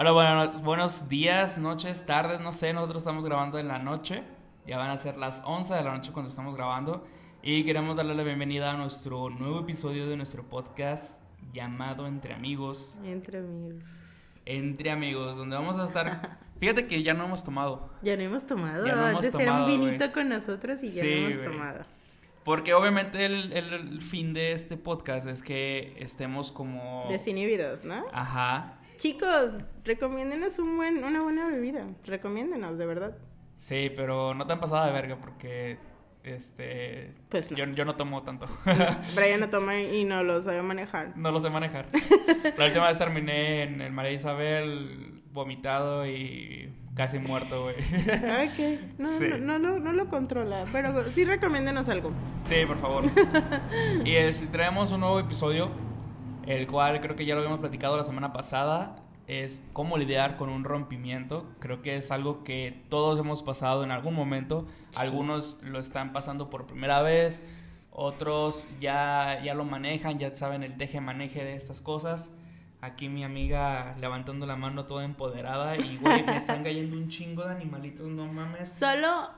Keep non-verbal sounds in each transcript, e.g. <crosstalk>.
Hola, bueno, buenos días, noches, tardes, no sé, nosotros estamos grabando en la noche. Ya van a ser las 11 de la noche cuando estamos grabando. Y queremos darle la bienvenida a nuestro nuevo episodio de nuestro podcast llamado Entre Amigos. Entre amigos. Entre Amigos, donde vamos a estar... <laughs> Fíjate que ya no hemos tomado. Ya no hemos tomado. Ya no hemos Antes era un tomado, vinito güey. con nosotros y ya Sí, no hemos güey. tomado. Porque obviamente el, el- el fin de este podcast es que estemos como... Desinhibidos, ¿no? Ajá. Chicos, recomiéndenos un buen, una buena bebida. Recomiéndenos, de verdad. Sí, pero no te han pasado de verga porque... Este... Pues no. Yo, yo no tomo tanto. <laughs> Brian no <laughs> toma y no lo sabe manejar. No lo sé manejar. <laughs> La última vez terminé en el María Isabel vomitado y casi muerto, güey. Ok, no, Sí. no, no, lo, no lo controla, pero sí recomiéndenos algo. Sí, por favor. Y es, traemos un nuevo episodio, el cual creo que ya lo habíamos platicado la semana pasada, es cómo lidiar con un rompimiento. Creo que es algo que todos hemos pasado en algún momento. Algunos lo están pasando por primera vez, otros ya, ya lo manejan, ya saben el teje-maneje de estas cosas. Aquí mi amiga levantando la mano toda empoderada y, güey, me están cayendo un chingo de animalitos, no mames. Solo.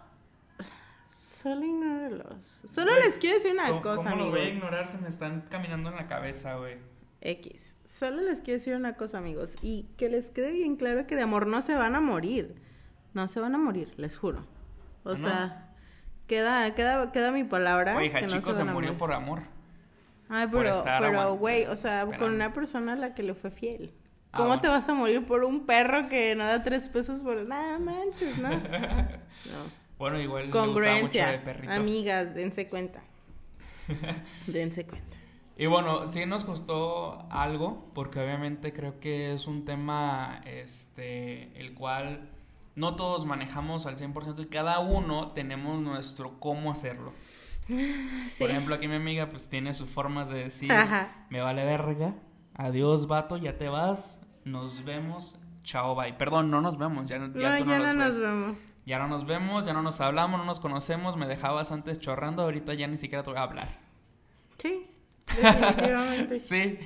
Solo ignóralos. Solo Güey, les quiero decir una ¿Cómo, cosa, cómo lo amigos. voy a ignorar? Se me están caminando en la cabeza, güey. X. Solo les quiero decir una cosa, amigos. Y que les quede bien claro que de amor no se van a morir. No se van a morir, les juro. O ¿Ah, no? sea, queda, queda, queda mi palabra. Oye, que no Hachiko se murió por amor. Ay, por pero, pero, güey, o sea, con una persona a la que le fue fiel. Ah, ¿Cómo bueno. te vas a morir por un perro que no da tres pesos por nada manches, no? <laughs> No. Bueno, igual Congruencia. mucho de. Amigas, dense cuenta. <laughs> dense cuenta. Y bueno, sí nos costó algo, porque obviamente creo que es un tema este el cual no todos manejamos al 100% y cada uno tenemos nuestro cómo hacerlo. <laughs> Sí. Por ejemplo, aquí mi amiga pues tiene sus formas de decir, Ajá. me vale verga, adiós vato, ya te vas, nos vemos, chao, bye. Perdón, no nos vemos, ya, ya No, tú ya no no los nos ves. vemos. Ya no nos vemos, ya no nos hablamos, no nos conocemos, me dejabas antes chorrando, ahorita ya ni siquiera te voy a hablar. Sí, definitivamente. Sí.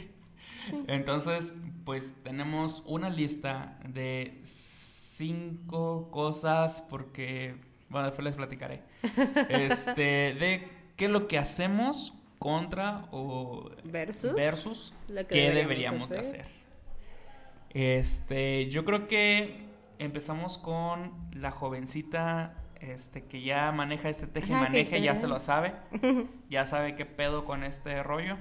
Entonces, pues tenemos una lista de cinco cosas porque, bueno, después les platicaré. Este, de qué es lo que hacemos contra o Versus. versus lo que qué deberíamos deberíamos de hacer. hacer. Este, yo creo que empezamos con la jovencita este que ya maneja este teje maneje, ya se lo sabe. <laughs> Ya sabe qué pedo con este rollo.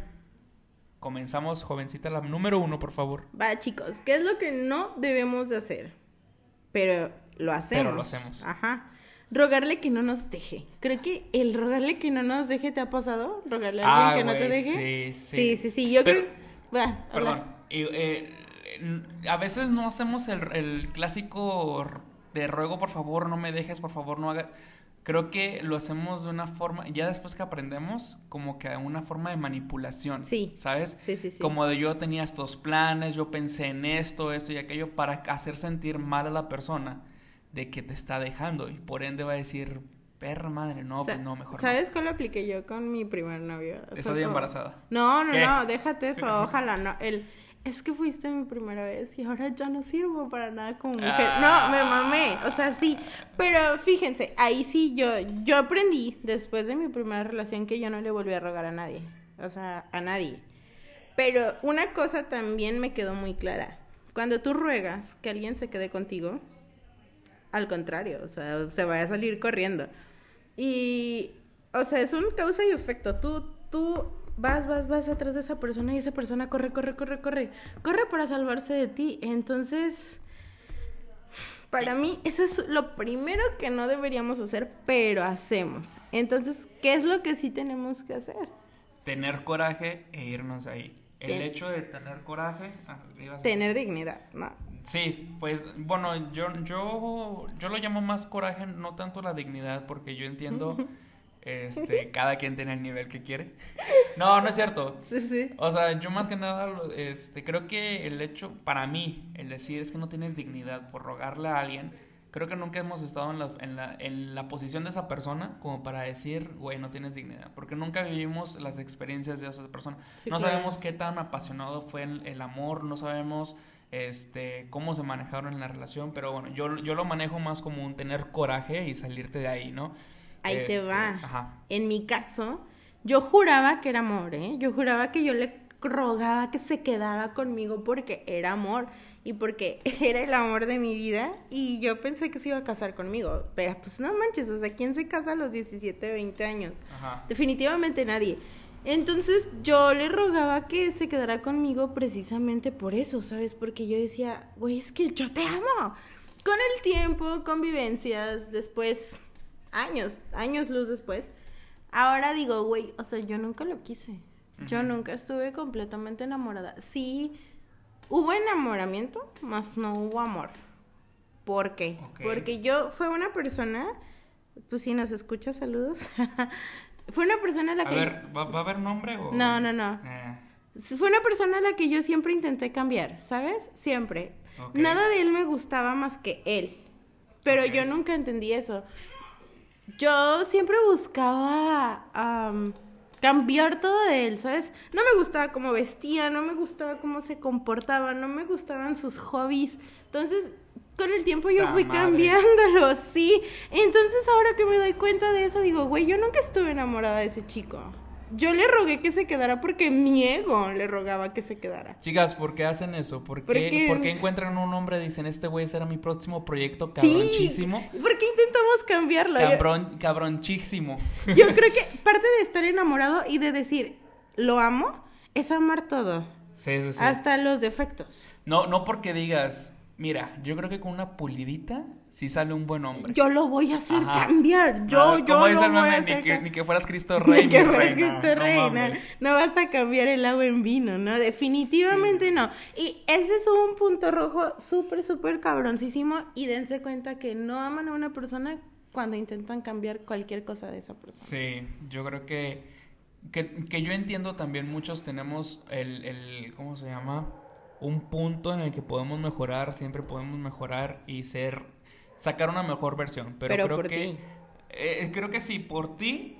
Comenzamos, jovencita, la número uno, por favor. Va, chicos, ¿qué es lo que no debemos de hacer? Pero lo hacemos. Pero lo hacemos. Ajá. Rogarle que no nos deje. Creo que el rogarle que no nos deje te ha pasado. Rogarle a alguien que no te Ah, deje. Sí, Sí, sí, sí. Yo Pero- creo. Va, Perdón. y, eh, a veces no hacemos el, el clásico de ruego, por favor, no me dejes, por favor, no hagas. Creo que lo hacemos de una forma, ya después que aprendemos, como que una forma de manipulación. Sí. ¿Sabes? Sí, sí, sí. Como de yo tenía estos planes, yo pensé en esto, esto y aquello, para hacer sentir mal a la persona de que te está dejando. Y por ende va a decir, perra madre, no, pues no, mejor ¿Sabes cuál apliqué yo con mi primer novio? no. Como- embarazada. No, no, ¿Qué? no, déjate eso, ojalá no. El, es que fuiste mi primera vez y ahora ya no sirvo para nada como mujer. Ah. No, me mamé, o sea, sí. Pero fíjense, ahí sí yo, yo aprendí después de mi primera relación que yo no le volví a rogar a nadie. O sea, a nadie. Pero una cosa también me quedó muy clara. Cuando tú ruegas que alguien se quede contigo, al contrario, o sea, se vaya a salir corriendo. Y, o sea, es un causa y efecto. Tú, tú vas, vas, vas atrás de esa persona y esa persona corre, corre, corre, corre. Corre para salvarse de ti. Entonces, para mí, eso es lo primero que no deberíamos hacer, pero hacemos. Entonces, ¿qué es lo que sí tenemos que hacer? Tener coraje e irnos ahí. El Ten- hecho de tener coraje. ah, a- Tener dignidad, ¿no? Sí, pues bueno, yo, yo, yo lo llamo más coraje, no tanto la dignidad, porque yo entiendo, <laughs> este, <laughs> cada quien tiene el nivel que quiere. No, no es cierto. Sí, sí. O sea, yo más que nada, este, creo que el hecho, para mí, el decir es que no tienes dignidad por rogarle a alguien, creo que nunca hemos estado en la, en la, en la posición de esa persona como para decir, güey, no tienes dignidad, porque nunca vivimos las experiencias de esa persona. Sí, no claro. sabemos qué tan apasionado fue el, el amor, no sabemos este, cómo se manejaron en la relación, pero bueno, yo, yo lo manejo más como un tener coraje y salirte de ahí, ¿no? Ahí te Este, va. Ajá. En mi caso, yo juraba que era amor, ¿eh? Yo juraba que yo le rogaba que se quedara conmigo porque era amor y porque <laughs> era el amor de mi vida y yo pensé que se iba a casar conmigo. Pero pues no manches, o sea, ¿quién se casa a los 17, 20 años? Ajá. Definitivamente nadie. Entonces yo le rogaba que se quedara conmigo precisamente por eso, ¿sabes? Porque yo decía, güey, es que yo te amo. Con el tiempo, convivencias, después, años, años luz después, ahora digo, güey, o sea, yo nunca lo quise. Yo nunca estuve completamente enamorada. Sí, hubo enamoramiento, mas no hubo amor. ¿Por qué? Porque yo fue una persona, pues si nos escucha, saludos. <laughs> fue una persona a la A que... ver, ¿va, va a haber nombre o...? No, no, no. Eh, Fue una persona a la que yo siempre intenté cambiar, ¿sabes? Siempre. Nada de él me gustaba más que él. Pero yo nunca entendí eso. Yo siempre buscaba am, cambiar todo de él, ¿sabes? No me gustaba cómo vestía, no me gustaba cómo se comportaba, no me gustaban sus hobbies. Entonces, con el tiempo yo fui madre. cambiándolo, <laughs> sí. Entonces, ahora que me doy cuenta de eso, digo, güey, yo nunca estuve enamorada de ese chico. Yo le rogué que se quedara porque mi ego le rogaba que se quedara. Chicas, ¿por qué hacen eso? ¿Por qué, Porque- por qué encuentran un hombre y dicen, este güey será mi próximo proyecto Sí. cabronchísimo? ¿Por qué intentamos cambiarlo? Yo- Cabrón, cabronchísimo. <laughs> Yo creo que parte de estar enamorado y de decir lo amo es amar todo, Sí, sí, sí. hasta los defectos. No, no porque digas, mira, yo creo que con una pulidita sí sale un buen hombre. Yo lo voy a hacer Ajá. cambiar. Yo, yo lo voy a hacer ni que, ni que fueras Cristo <laughs> Rey, Ni que fueras reina. Cristo No Rey, no, mames. no vas a cambiar el agua en vino, ¿no? Definitivamente no. Y ese es un punto rojo súper, súper cabroncísimo y dense cuenta que no aman a una persona cuando intentan cambiar cualquier cosa de esa persona. Sí, yo creo que, que, que yo entiendo también muchos tenemos el, el, ¿cómo se llama? Un punto en el que podemos mejorar, siempre podemos mejorar y ser, sacar una mejor versión. Pero, Pero creo por que, ti. eh, creo que sí, por ti,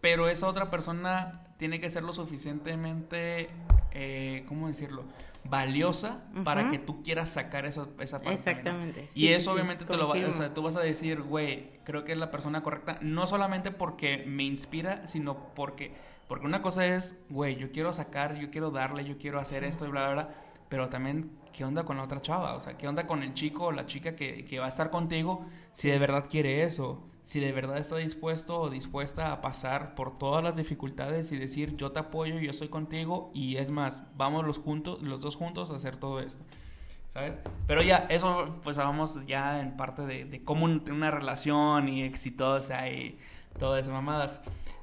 pero esa otra persona tiene que ser lo suficientemente, eh, ¿cómo decirlo? Valiosa para que tú quieras sacar eso, esa parte. Exactamente. Y eso sí, obviamente te lo va, o sea, tú vas a decir, güey, creo que es la persona correcta, no solamente porque me inspira, sino porque, porque una cosa es, güey, yo quiero sacar, yo quiero darle, yo quiero hacer esto y bla, bla, bla, pero también, ¿qué onda con la otra chava? O sea, ¿qué onda con el chico o la chica que, que va a estar contigo si de verdad quiere eso? Si de verdad está dispuesto o dispuesta a pasar por todas las dificultades y decir, yo te apoyo, yo soy contigo y es más, vamos los juntos, los dos juntos a hacer todo esto. ¿sabes? Pero ya, eso pues vamos ya en parte de, de cómo un- una relación y exitosa y todas esas mamadas.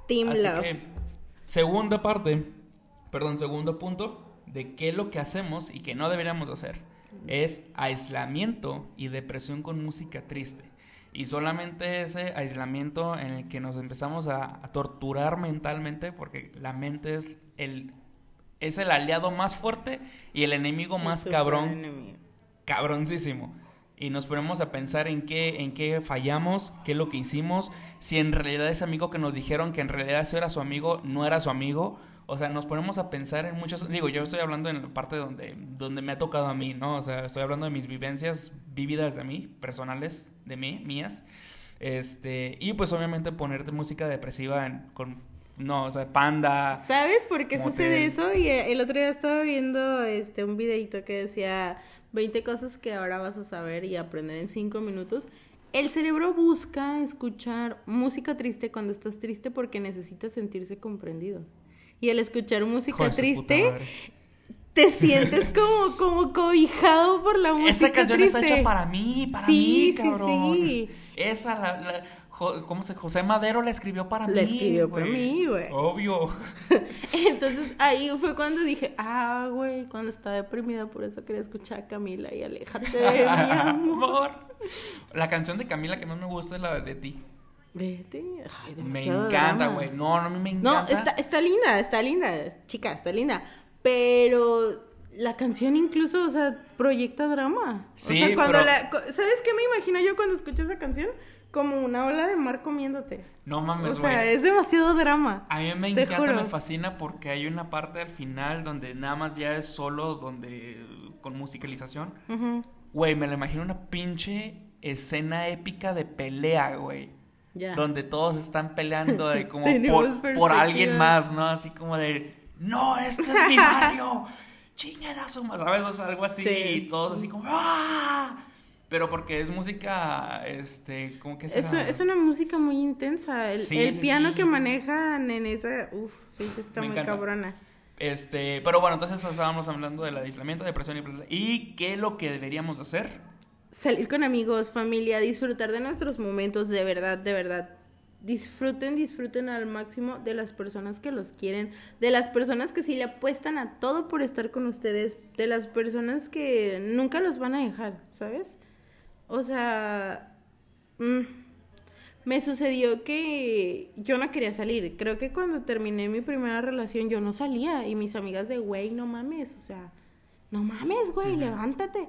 Team Así Love. que, segunda parte, perdón, segundo punto de qué es lo que hacemos y que no deberíamos hacer es aislamiento y depresión con música triste. Y solamente ese aislamiento en el que nos empezamos a, a torturar mentalmente, porque la mente es el, es el aliado más fuerte y el enemigo más cabrón enemigo. cabroncísimo. Y nos ponemos a pensar en qué, en qué fallamos, qué es lo que hicimos, si en realidad ese amigo que nos dijeron que en realidad ese era su amigo, no era su amigo. O sea, nos ponemos a pensar en muchos... Digo, yo estoy hablando en la parte donde, donde me ha tocado a mí, ¿no? O sea, estoy hablando de mis vivencias vividas de mí, personales, de mí, mías. Este, y pues obviamente ponerte música depresiva en- con... No, o sea, panda. ¿Sabes por qué Motel. sucede eso? Y eh, el otro día estaba viendo este un videito que decía 20 cosas que ahora vas a saber y aprender en 5 minutos. El cerebro busca escuchar música triste cuando estás triste porque necesita sentirse comprendido. Y al escuchar música triste, te sientes como, como cobijado por la música Esa canción triste. está hecha para mí, para Sí, mí, sí, cabrón. sí. Esa, la, la- ¿cómo se? José Madero la escribió para La mí. escribió para mí, güey. Obvio. <laughs> Entonces ahí fue cuando dije, ah, güey, cuando estaba deprimida, por eso quería escuchar a Camila y aléjate de mi. <laughs> Amor. La canción de Camila que más me gusta es la de ti. Vete. Ay, Me encanta, güey. No, no, me No, encanta. está, está linda, está linda, chica, está linda. Pero la canción incluso, o sea, proyecta drama. o Sí, sea, cuando pero- la. ¿Sabes qué me imagino yo cuando escucho esa canción? como una ola de mar comiéndote. No mames, O güey. sea, es demasiado drama. A mí me encanta, juro. me fascina porque hay una parte al final donde nada más ya es solo donde con musicalización. Güey, me lo imagino una pinche escena épica de pelea, güey. Donde todos están peleando de <laughs> como por, por alguien más, ¿no? Así como de, no, este es mi barrio. Chinguen a su madre", ¿sabes? O sea, algo así. Sí. Y todos así como, ¡ah! Pero porque es música, este, como que Es, es una música muy intensa. El, Sí, el sí, piano sí. que manejan en esa. Uf, sí, sí, está Me muy encanta. cabrona. Este, pero bueno, entonces estábamos hablando del aislamiento, depresión y y qué es lo que deberíamos de hacer. Salir con amigos, familia, disfrutar de nuestros momentos, de verdad, de verdad. Disfruten, disfruten al máximo de las personas que los quieren, de las personas que sí le apuestan a todo por estar con ustedes, de las personas que nunca los van a dejar, ¿sabes? O sea, mm, me sucedió que yo no quería salir. Creo que cuando terminé mi primera relación yo no salía y mis amigas de, güey, no mames, o sea, no mames, güey, levántate.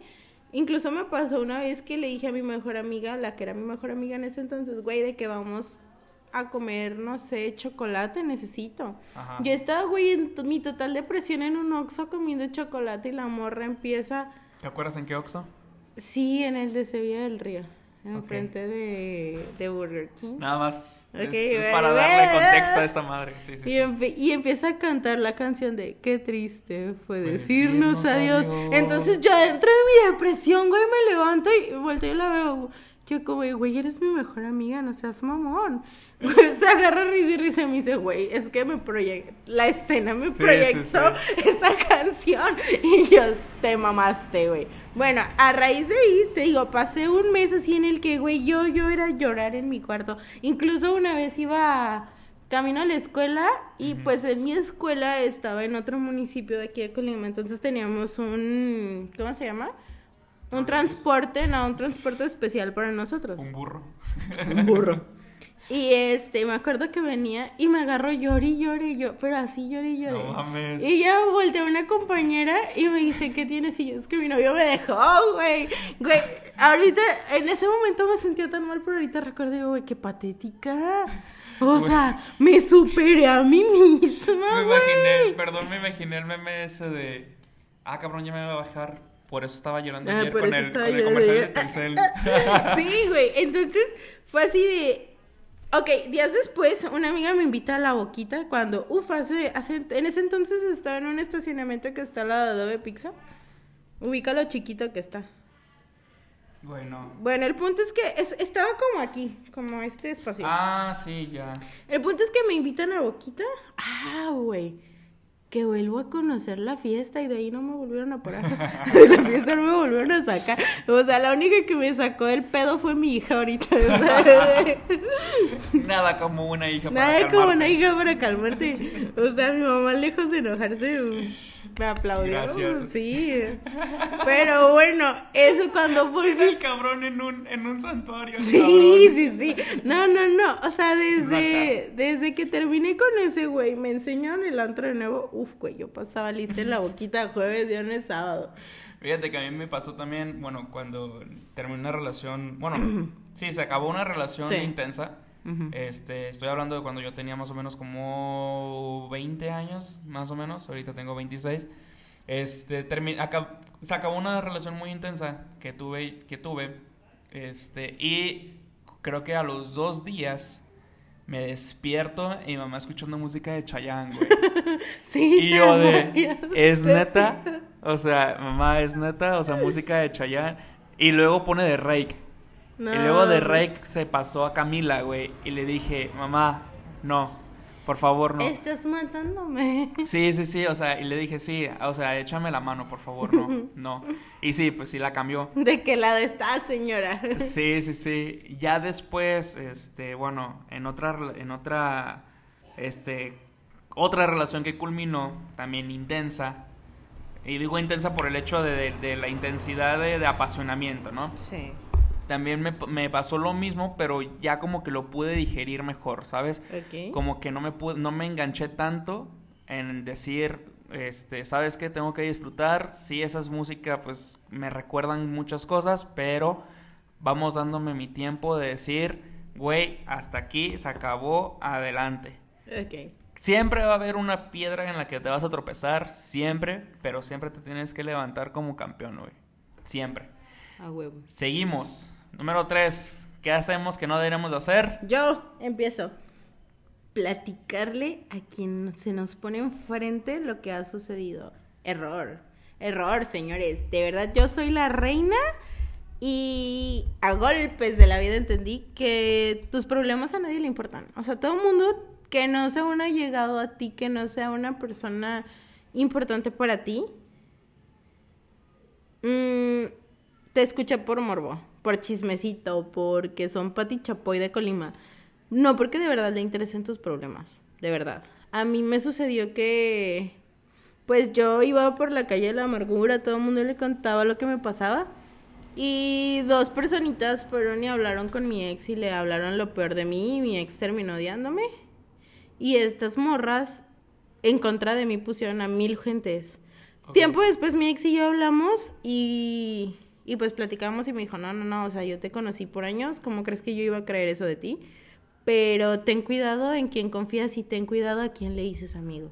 Incluso me pasó una vez que le dije a mi mejor amiga, la que era mi mejor amiga en ese entonces, güey, de que vamos a comer, no sé, chocolate, necesito. Ajá. Yo estaba, güey, en mi total depresión en un oxo comiendo chocolate y la morra empieza, ¿Te acuerdas en qué Oxxo? sí, en el de Sevilla del Río, Enfrente de, de Burger King. Nada más. es- para darle contexto a esta madre. Sí, sí, Y, sí. empe- y empieza a cantar la canción de Qué triste fue Fue decirnos decirnos adiós. adiós. Entonces yo dentro de mi depresión, güey, me levanto y volteo y la veo. Yo como, güey, eres mi mejor amiga, no seas mamón. <laughs> Se agarra risa y risa y me dice, güey, es que me proyectó, la escena me Sí, sí, proyectó <laughs> esta canción <laughs> y yo te mamaste, güey. Bueno, a raíz de ahí, te digo, pasé un mes así en el que, güey, yo, yo era llorar en mi cuarto. Incluso una vez iba camino a la escuela y pues en mi escuela estaba en otro municipio de aquí de Colima, entonces teníamos un, ¿cómo se llama? Un transporte, no, un transporte especial para nosotros. Un burro. Un burro. Y este, me acuerdo que venía y me agarró llore y llore y yo, pero así llore y llore. No mames. Y ya volteé a una compañera y me dice, ¿qué tienes? Y yo, es que mi novio me dejó, güey. Güey, ahorita, en ese momento me sentía tan mal, pero ahorita recuerdo, güey, qué patética. O Güey. sea, me superé a mí misma, Me güey. imaginé, perdón, me imaginé el meme ese de. Ah, cabrón, ya me voy a bajar. Por eso estaba llorando Ah, ayer con el, con comercial de. Telcel. <laughs> Sí, güey. Entonces fue así de. Ok, días después, una amiga me invita a la boquita cuando, uf, hace, hace, en ese entonces estaba en un estacionamiento que está al lado de Adobe Pizza. Ubica lo chiquito que está. bueno. Bueno, el punto es que es- estaba como aquí, como este espacio. Ah, sí, ya. El punto es que me invitan a Boquita. Ah, güey. Que vuelvo a conocer la fiesta y de ahí no me volvieron a parar. <laughs> De la fiesta no me volvieron a sacar. O sea, la única que me sacó el pedo fue mi hija ahorita. <laughs> Nada como una hija para Nada como una hija para calmarte. O sea, mi mamá lejos de enojarse me aplaudió. Gracias. Sí. Pero bueno, eso cuando volví. El cabrón en un, en un santuario. Sí, cabrón. sí, sí. No, no, no. O sea, desde, desde que terminé con ese güey, me enseñaron el antro de nuevo. Uf, güey, yo pasaba lista en la boquita jueves, viernes, sábado. Fíjate que a mí me pasó también, bueno, cuando terminé una relación, bueno, <clears throat> sí, se acabó una relación Sí. intensa. Este, estoy hablando de cuando yo tenía más o menos como 20 años, más o menos, ahorita tengo 26. Este, acab- se acabó una relación muy intensa que tuve, que tuve, este, y creo que a los dos días me despierto y mi mamá escuchando música de Chayanne, güey. <laughs> Sí. Y yo de, ¿es neta? O sea, mamá, ¿es neta? O sea, música de Chayanne. Y luego pone de Rake. No. Y luego de Rake se pasó a Camila, güey. Y le dije, mamá, no, por favor, no. Estás matándome. Sí, sí, sí, o sea, y le dije, sí, o sea, échame la mano, por favor, no, <laughs> no. Y sí, pues sí la cambió. ¿De qué lado estás, señora? Sí, sí, sí. Ya después, este, bueno, en otra, en otra, este, otra relación que culminó, también intensa. Y digo intensa por el hecho de, de- de la intensidad de, de apasionamiento, ¿no? Sí. También me, me pasó lo mismo, pero ya como que lo pude digerir mejor, ¿sabes? Como que no me pude, no me enganché tanto en decir, este, ¿sabes qué? Tengo que disfrutar. Sí, esas músicas, pues, me recuerdan muchas cosas, pero vamos dándome mi tiempo de decir, güey, hasta aquí se acabó, adelante. Siempre va a haber una piedra en la que te vas a tropezar, siempre, pero siempre te tienes que levantar como campeón, güey. Siempre. A huevo. Seguimos. Número 3. ¿Qué hacemos que no deberíamos de hacer? Yo empiezo. Platicarle a quien se nos pone enfrente lo que ha sucedido. Error. Error, señores. De verdad, yo soy la reina y a golpes de la vida entendí que tus problemas a nadie le importan. O sea, todo el mundo que no sea uno llegado a ti, que no sea una persona importante para ti, mm, te escucha por morbo, por chismecito, porque son Pati Chapoy de Colima. No, porque de verdad le interesen tus problemas, de verdad. A mí me sucedió que, pues yo iba por la calle de la amargura, todo el mundo le contaba lo que me pasaba. Y dos personitas fueron y hablaron con mi ex y le hablaron lo peor de mí y mi ex terminó odiándome. Y estas morras en contra de mí pusieron a mil gentes. Tiempo después mi ex y yo hablamos y, y pues platicamos y me dijo, no, no, no, o sea, yo te conocí por años, ¿cómo crees que yo iba a creer eso de ti? Pero ten cuidado en quien confías y ten cuidado a quien le dices amigo.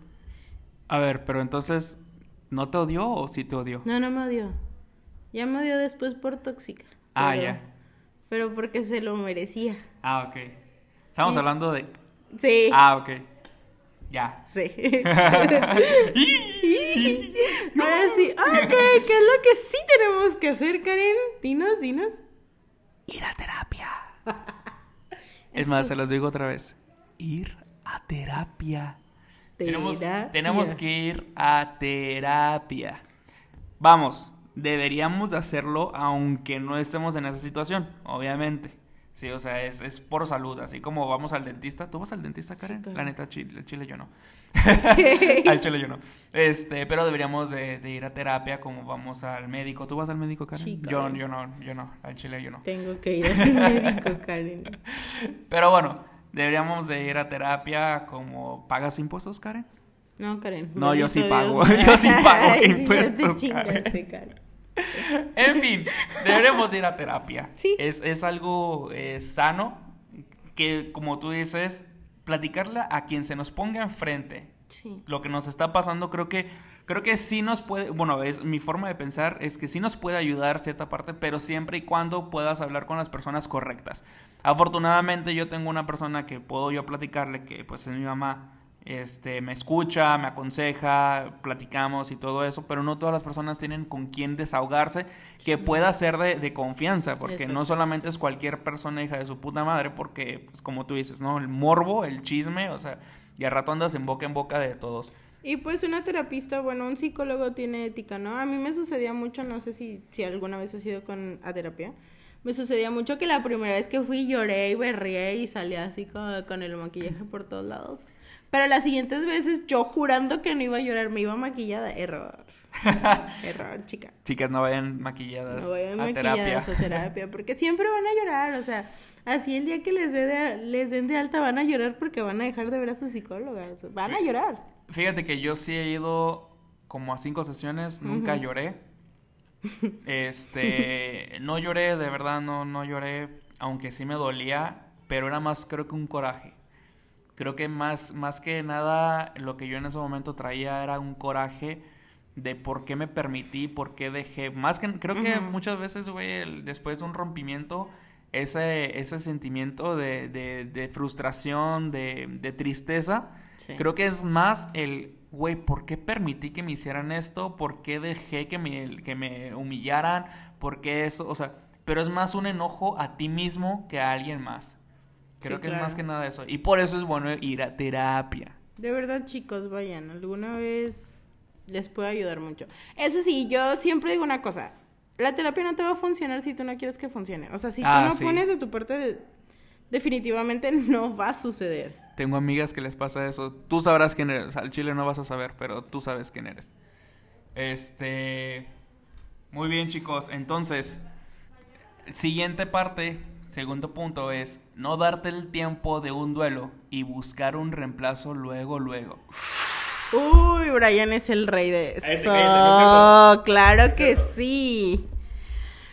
A ver, pero entonces, ¿no te odió o sí te odió? No, no me odió. Ya me odió después por tóxica. Ah, pero- ya. Pero porque se lo merecía. Ah, ok. Estamos Sí. hablando de... Sí. Ah, ok. Ya. Sí. <laughs> Ahora sí. Ok, ¿qué es lo que sí tenemos que hacer, Karen? Dinos, dinos. Ir a terapia. <laughs> es más, se los digo otra vez. Ir a terapia. Tenemos, Terapia. tenemos que ir a terapia. Vamos, deberíamos de hacerlo aunque no estemos en esa situación, obviamente. Sí, o sea, es, es por salud, así como vamos al dentista. ¿Tú vas al dentista, Karen? claro. La neta, chile, chile yo no. <laughs> Al chile yo no. Este, pero deberíamos de, de ir a terapia como vamos al médico. ¿Tú vas al médico, Karen? Sí, yo, yo no, yo no, al chile yo no. Tengo que ir al médico, <laughs> Karen. Pero bueno, deberíamos de ir a terapia como... ¿Pagas impuestos, Karen? No, Karen. No, yo sí pago. <laughs> Yo sí pago impuestos, Karen. <laughs> En fin, deberemos de ir a terapia. Sí. Es, es algo eh, sano que, como tú dices, platicarla a quien se nos ponga enfrente. Sí. Lo que nos está pasando, creo que, creo que sí nos puede, bueno, es mi forma de pensar es que sí nos puede ayudar cierta parte, pero siempre y cuando puedas hablar con las personas correctas. Afortunadamente yo tengo una persona que puedo yo platicarle, que pues es mi mamá, este, me escucha, me aconseja, platicamos y todo eso, pero no todas las personas tienen con quién desahogarse que pueda ser de, de confianza, porque Eso. no solamente es cualquier persona hija de su puta madre, porque, pues como tú dices, ¿no? El morbo, el chisme, o sea, y al rato andas en boca en boca de todos. Y pues una terapista, bueno, un psicólogo tiene ética, ¿no? A mí me sucedía mucho, no sé si, si alguna vez has ido con, a terapia, me sucedía mucho que la primera vez que fui lloré y berrié y salía así con, con el maquillaje por todos lados. Pero las siguientes veces yo jurando que no iba a llorar, me iba maquillada. Error. <laughs> Error, chica. Chicas, no vayan maquilladas No vayan a terapia. maquilladas a terapia, <laughs> porque siempre van a llorar, o sea, así el día que les, de, les den de alta van a llorar porque van a dejar de ver a su psicóloga, o sea, van a llorar. Fíjate que yo sí he ido como a cinco sesiones, nunca lloré. <laughs> Este, no lloré, de verdad no, no lloré, aunque sí me dolía, pero era más creo que un coraje. Creo que más, más que nada lo que yo en ese momento traía era un coraje de por qué me permití, por qué dejé. Más que creo que muchas veces, güey, después de un rompimiento, ese, ese sentimiento de, de, de frustración, de, de tristeza, Sí. creo que es más el, güey, ¿por qué permití que me hicieran esto? ¿Por qué dejé que me, que me humillaran? ¿Por qué eso? O sea, pero es más un enojo a ti mismo que a alguien más. Creo Sí, que es más que nada eso. Y por eso es bueno ir a terapia. De verdad, chicos, vayan, alguna vez les puede ayudar mucho. Eso sí, yo siempre digo una cosa, la terapia no te va a funcionar si tú no quieres que funcione. O sea, si Ah, tú no sí. pones de tu parte, de- definitivamente no va a suceder. Tengo amigas que les pasa eso. Tú sabrás quién eres. Al chile no vas a saber, pero tú sabes quién eres. Este. Muy bien, chicos. Entonces, siguiente parte, segundo punto es no darte el tiempo de un duelo y buscar un reemplazo luego, luego. Uy, Brian es el rey de Cállate, eso. cállate, no claro que sí.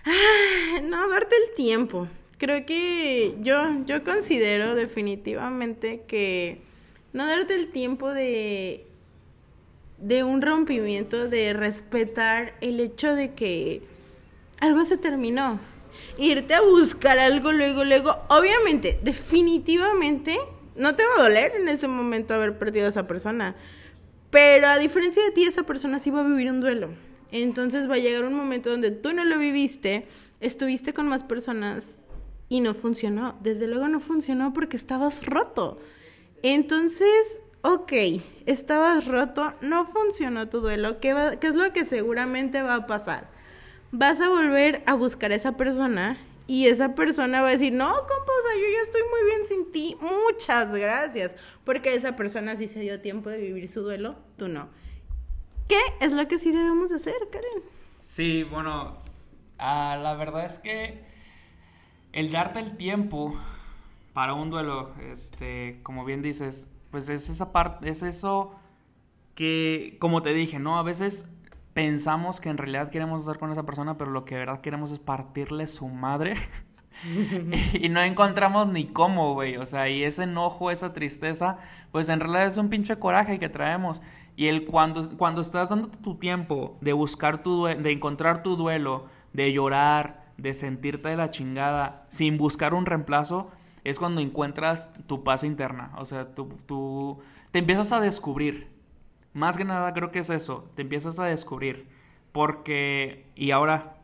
Ah, No, darte el tiempo. Creo que yo, yo considero definitivamente que no darte el tiempo de, de un rompimiento, de respetar el hecho de que algo se terminó. Irte a buscar algo luego, luego, obviamente, definitivamente, no te va a doler en ese momento haber perdido a esa persona. Pero a diferencia de ti, esa persona sí va a vivir un duelo. Entonces va a llegar un momento donde tú no lo viviste, estuviste con más personas y no funcionó. Desde luego no funcionó porque estabas roto. Entonces, ok, estabas roto, no funcionó tu duelo. ¿Qué, ¿Qué, es lo que seguramente va a pasar? Vas a volver a buscar a esa persona y esa persona va a decir, no, compa, yo ya estoy muy bien sin ti. Muchas gracias. Porque esa persona sí se dio tiempo de vivir su duelo, tú no. ¿Qué es lo que sí debemos hacer, Karen? Sí, bueno, ah, la verdad es que el darte el tiempo para un duelo, este, como bien dices, pues es esa parte, es eso que, como te dije, ¿no? A veces pensamos que en realidad queremos estar con esa persona, pero lo que de verdad queremos es partirle su madre. <laughs> y no encontramos ni cómo, güey. O sea, y ese enojo, esa tristeza, pues en realidad es un pinche coraje que traemos. Y el cuando, cuando estás dando tu tiempo de buscar tu de encontrar tu duelo, de llorar, de sentirte de la chingada, sin buscar un reemplazo, es cuando encuentras tu paz interna. O sea, tú, tú te empiezas a descubrir. Más que nada creo que es eso, te empiezas a descubrir. Porque, y ahora,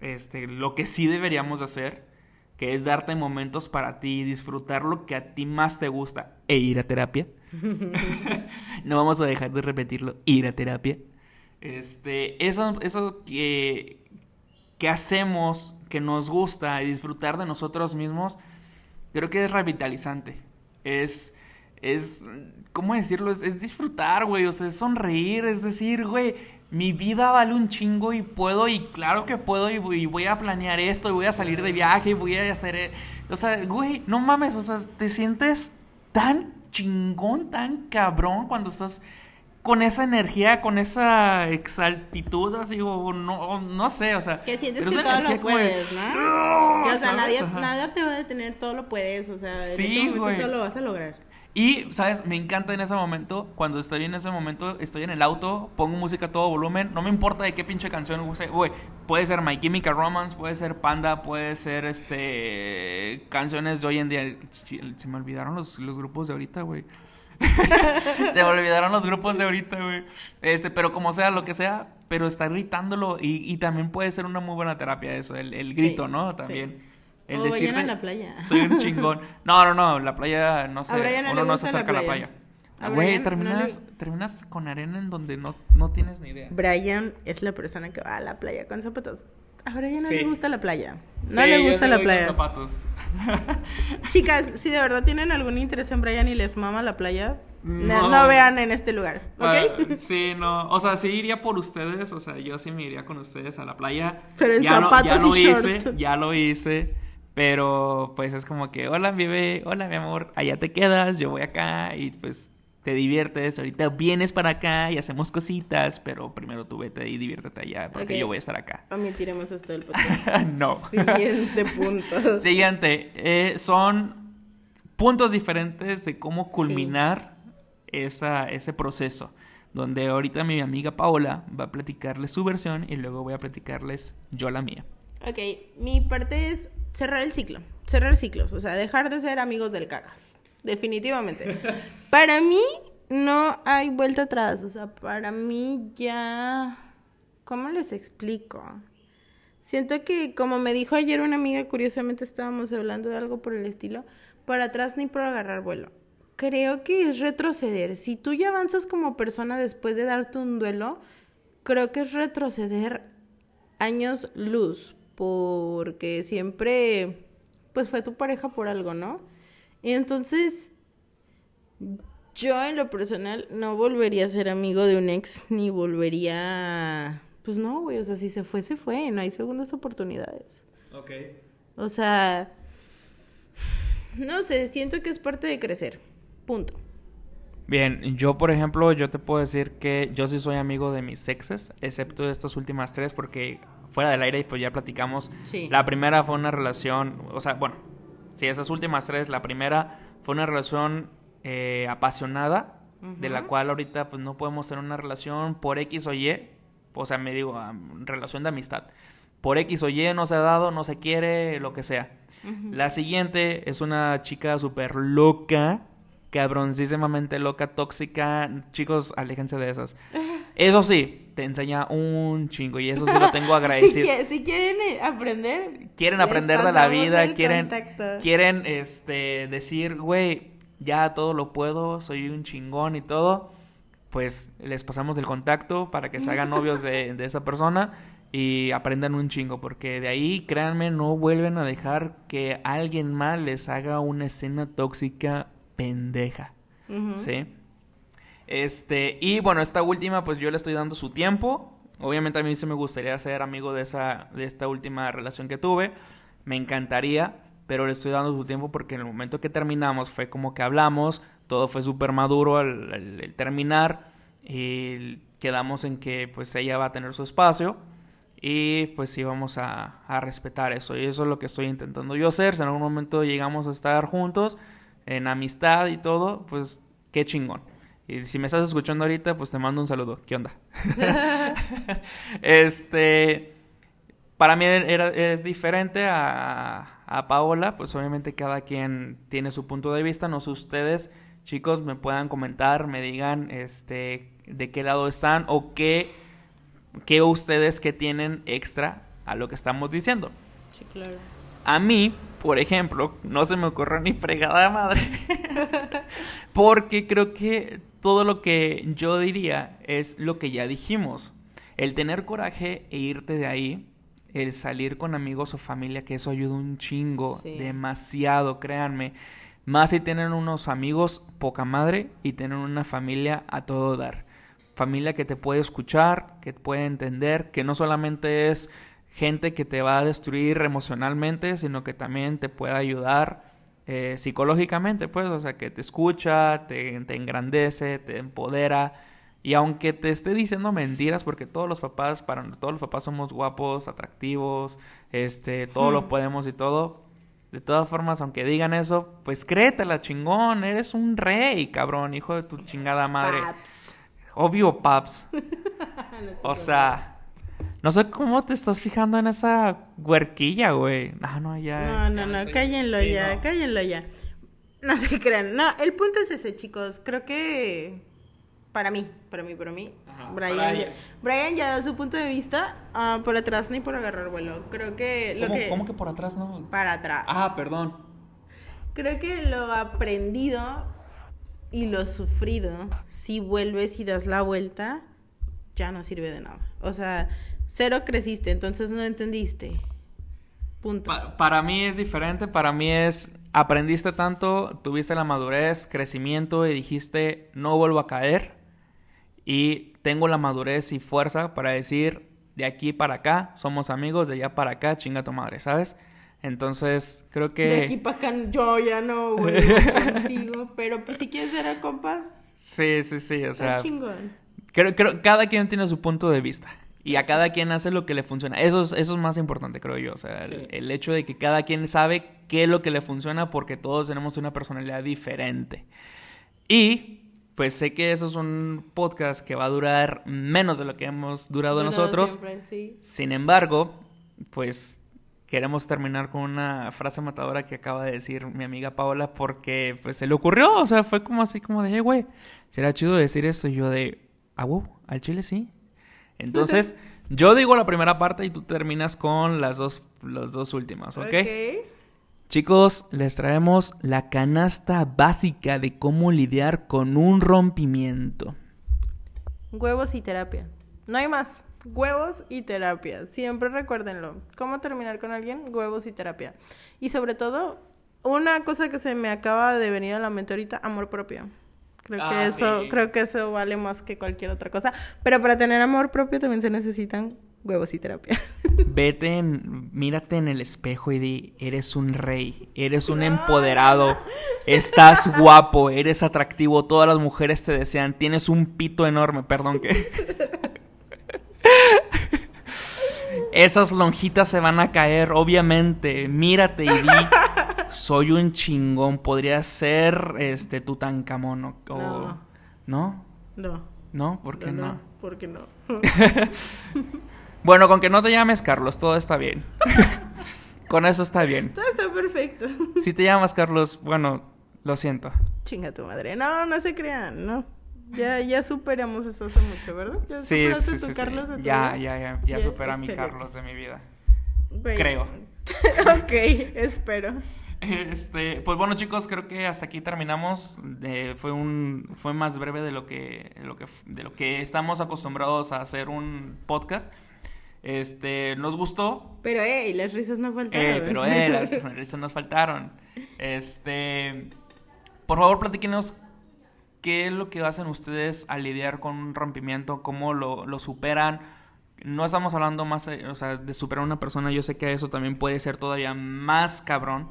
este, lo que sí deberíamos hacer, que es darte momentos para ti, disfrutar lo que a ti más te gusta e ir a terapia. <laughs> no vamos a dejar de repetirlo, ir a terapia. Este, eso, eso que, que hacemos, que nos gusta, y disfrutar de nosotros mismos, creo que es revitalizante. Es, es, ¿cómo decirlo? Es, disfrutar, güey, o sea, es sonreír, es decir, güey, mi vida vale un chingo y puedo, y claro que puedo, y y voy a planear esto, y voy a salir de viaje, y voy a hacer, e-". o sea, güey, no mames, o sea, te sientes tan chingón, tan cabrón cuando estás con esa energía, con esa exaltitud, así, o no, no sé, o sea. Que sientes que todo lo puedes, ¿no? Que, o sea, nadie, nada te va a detener, todo lo puedes, o sea, sí, en ese momento todo lo vas a lograr. Y, ¿sabes? Me encanta en ese momento, cuando estoy en ese momento, estoy en el auto, pongo música a todo volumen, no me importa de qué pinche canción use, güey, puede ser My Chemical Romance, puede ser Panda, puede ser, este, canciones de hoy en día. Se me olvidaron los, los grupos de ahorita, güey. <laughs> Se me olvidaron los grupos de ahorita, güey. Este, pero como sea, lo que sea, pero está gritándolo y, y también puede ser una muy buena terapia eso, el, el grito, ¿no? También. El o decirle, en la playa. Soy un chingón. No, no, no, la playa, no sé, uno no se acerca a la playa. Güey, terminas, terminas con arena en donde no, no tienes ni idea. Brian es la persona que va a la playa con zapatos. A Brian no le gusta la playa. No le gusta la playa. zapatos. <laughs> Chicas, si de verdad tienen algún interés en Brian y les mama la playa, no, vean en este lugar, ¿ok? Ah, <laughs> sí, no. O sea, sí iría por ustedes. O sea, yo sí me iría con ustedes a la playa. Pero en ya zapatos ya lo y hice, ya lo hice. Pero pues es como que, hola bebé, hola mi amor, allá te quedas, yo voy acá y pues te diviertes, ahorita vienes para acá y hacemos cositas, pero primero tú vete y diviértete allá, porque yo voy a estar acá. Omitiremos esto del <laughs> podcast. no. Siguiente punto. <laughs> Siguiente, eh, son puntos diferentes de cómo culminar esa, ese proceso, donde ahorita mi amiga Paola va a platicarles su versión y luego voy a platicarles yo la mía. Ok, mi parte es cerrar el ciclo, cerrar ciclos, o sea, dejar de ser amigos del cagas definitivamente. Para mí no hay vuelta atrás, o sea, para mí ya... ¿Cómo les explico? Siento que, como me dijo ayer una amiga, curiosamente estábamos hablando de algo por el estilo, para atrás ni por agarrar vuelo. Creo que es retroceder. Si tú ya avanzas como persona después de darte un duelo, creo que es retroceder años luz, porque siempre, pues fue tu pareja por algo, ¿no? Y entonces, yo en lo personal no volvería a ser amigo de un ex, ni volvería... Pues no, güey, o sea, si se fue, se fue, no hay segundas oportunidades. Ok. O sea, no sé, siento que es parte de crecer, punto. Bien, yo por ejemplo, yo te puedo decir que yo sí soy amigo de mis exes, excepto de estas últimas tres, porque fuera del aire y pues ya platicamos. Sí. La primera fue una relación, o sea, bueno, sí, esas últimas tres, la primera fue una relación eh, apasionada, de la cual ahorita pues no podemos tener una relación por X o Y, o sea, me digo, relación de amistad. Por X o Y no se ha dado, no se quiere, lo que sea. La siguiente es una chica súper loca, cabroncísimamente loca, tóxica. Chicos, aléjense de esas. <laughs> Eso sí, te enseña un chingo y eso sí lo tengo <laughs> Si, agradecido. que- si quieren eh, aprender, Quieren aprender de la vida, quieren, contacto. quieren este, decir, güey, ya todo lo puedo, soy un chingón y todo. Pues les pasamos el contacto para que se hagan novios de, de esa persona y aprendan un chingo, porque de ahí, créanme, no vuelven a dejar que alguien más les haga una escena tóxica pendeja. ¿Sí? Este, y bueno, esta última, pues yo le estoy dando su tiempo. Obviamente a mí sí me gustaría ser amigo de esa, de esta última relación que tuve. Me encantaría, pero le estoy dando su tiempo porque en el momento que terminamos fue como que hablamos, todo fue súper maduro al, terminar. Y quedamos en que pues ella va a tener su espacio. Y pues sí vamos a, a respetar eso. Y eso es lo que estoy intentando yo hacer. Si en algún momento llegamos a estar juntos, en amistad y todo, pues qué chingón. Y si me estás escuchando ahorita, pues te mando un saludo. ¿Qué onda? <laughs> este, para mí era, es diferente a, a Paola, pues obviamente cada quien tiene su punto de vista. No sé ustedes, chicos, me puedan comentar, me digan, este, de qué lado están o qué, qué ustedes que tienen extra a lo que estamos diciendo. Sí, claro. A mí, por ejemplo, no se me ocurre ni fregada madre. <laughs> Porque creo que todo lo que yo diría es lo que ya dijimos. El tener coraje e irte de ahí, el salir con amigos o familia, que eso ayuda un chingo, Sí. demasiado, créanme. Más si tienen unos amigos poca madre y tienen una familia a todo dar. Familia que te puede escuchar, que te puede entender, que no solamente es gente que te va a destruir emocionalmente, sino que también te puede ayudar eh, psicológicamente, pues, o sea, que te escucha, te, te engrandece, te empodera. Y aunque te esté diciendo mentiras, porque todos los papás, para todos los papás somos guapos, atractivos, este, todo lo Hmm. podemos y todo. De todas formas, aunque digan eso, pues créetela, chingón, eres un rey, cabrón, hijo de tu chingada madre. Paps. Obvio, paps. No <laughs> O sea, no sé cómo te estás fijando en esa huerquilla, güey. Ah, no, ya. No, no, no, sé. cállenlo Sí, ya, no. cállenlo ya. No se crean. No, el punto es ese, chicos. Creo que para mí, para mí, para mí, Ajá, Brian, para ya. Brian ya da su punto de vista ah, por atrás ni por agarrar vuelo. Creo que lo ¿Cómo, que cómo que por atrás no? para atrás. Ah, perdón. Creo que lo aprendido y lo sufrido, si vuelves y das la vuelta, ya no sirve de nada. O sea, cero creciste, entonces no entendiste. Punto. Pa- para mí es diferente, para mí es aprendiste tanto, tuviste la madurez, crecimiento y dijiste no vuelvo a caer y tengo la madurez y fuerza para decir de aquí para acá somos amigos, de allá para acá chinga tu madre, ¿sabes? Entonces creo que De aquí para acá yo ya no vuelvo <laughs> contigo, pero pues si quieres ser a compas, sí, sí, sí, o sea, chingón. creo, creo cada quien tiene su punto de vista y a cada quien hace lo que le funciona. Eso es, eso es más importante, creo yo. O sea, el, Sí. el hecho de que cada quien sabe qué es lo que le funciona porque todos tenemos una personalidad diferente. Y pues sé que eso es un podcast que va a durar menos de lo que hemos durado nosotros. siempre, sí. Sin embargo, pues queremos terminar con una frase matadora que acaba de decir mi amiga Paola porque pues se le ocurrió, o sea, fue como así como de, "Eh, güey, será chido decir esto y yo de, ah, wow, al chile sí. Entonces, yo digo la primera parte y tú terminas con las dos, las dos últimas, ¿ok? Chicos, les traemos la canasta básica de cómo lidiar con un rompimiento. Huevos y terapia. No hay más. Huevos y terapia. Siempre recuérdenlo. ¿Cómo terminar con alguien? Huevos y terapia. Y sobre todo, una cosa que se me acaba de venir a la mente ahorita, amor propio. Creo Ah, que eso, sí. creo que eso vale más que cualquier otra cosa. Pero para tener amor propio también se necesitan huevos y terapia. <laughs> Vete, en- mírate en el espejo y di, eres un rey, eres un empoderado, estás guapo, eres atractivo, todas las mujeres te desean, tienes un pito enorme, perdón que... <laughs> Esas lonjitas se van a caer, obviamente. Mírate y di, soy un chingón. Podría ser este Tutankamón o... No. ¿No? No. ¿No? ¿Por qué no? ¿Por qué no? <laughs> Bueno, con que no te llames Carlos, todo está bien. <laughs> con eso está bien. Todo está perfecto. Si te llamas Carlos, bueno, lo siento. Chinga tu madre. No, no se crean, no. Ya, ya superamos eso hace mucho, ¿verdad? ¿Ya Sí, superaste sí, tu sí, sí. Carlos de tu Ya, vida? ya, ya, ya Ya, supera a mi. Carlos de mi vida. Bueno. Creo. <laughs> ok, espero. Este, pues bueno chicos, creo que hasta aquí terminamos. Eh, fue un, fue más breve de lo que, de lo que, de lo que estamos acostumbrados a hacer un podcast. Este, nos gustó, Pero, hey, las risas no faltaron. eh, pero eh, las sonrisas nos faltaron. Este, por favor, platíquenos qué es lo que hacen ustedes al lidiar con un rompimiento, cómo lo, lo superan. No estamos hablando más, eh, o sea, de superar a una persona. Yo sé que eso también puede ser todavía más cabrón.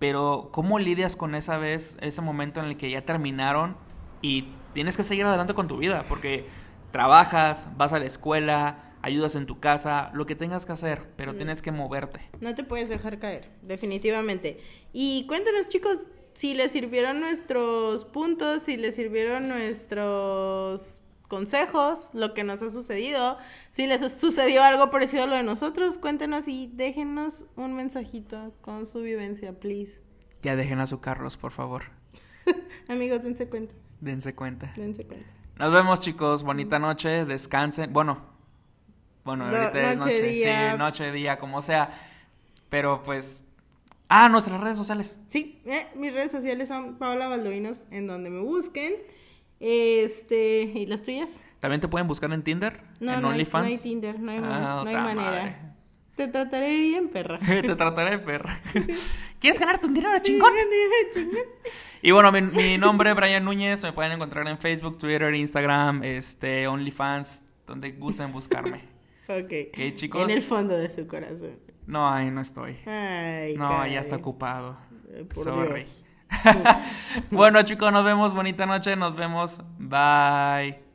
Pero, ¿cómo lidias con esa vez, ese momento en el que ya terminaron y tienes que seguir adelante con tu vida? Porque trabajas, vas a la escuela, ayudas en tu casa, lo que tengas que hacer, pero tienes que moverte. No te puedes dejar caer, definitivamente. Y cuéntanos, chicos, si les sirvieron nuestros puntos, si les sirvieron nuestros consejos, lo que nos ha sucedido, si les sucedió algo parecido a lo de nosotros, cuéntenos y déjenos un mensajito con su vivencia, please. Ya dejen a su Carlos, por favor. <laughs> Amigos, dense cuenta, Dense cuenta. dense cuenta. Nos vemos, chicos. Bonita noche. Descansen. Bueno, bueno, No- ahorita es noche, noche, día. sí, noche, día, como sea. Pero pues. Ah, nuestras redes sociales. Sí, eh, mis redes sociales son Paola Baldovinos, en donde me busquen. Este, ¿y las tuyas? También te pueden buscar en Tinder, No, en no hay, no OnlyFans. hay Tinder, no hay, Ah, no hay otra manera. madre. Te trataré bien, perra. <laughs> te trataré de perra. <laughs> ¿Quieres ganarte un <laughs> dinero chingón? Y bueno, mi, mi nombre es Brian Núñez. Me pueden encontrar en Facebook, Twitter, Instagram, este, OnlyFans, donde gusten buscarme. Ok. Ok, chicos. En el fondo de su corazón. No, ahí no estoy. Ay, No, caray. ya está ocupado. Por Sorry. Dios. <laughs> bueno, chicos, nos vemos. Bonita noche. Nos vemos. Bye.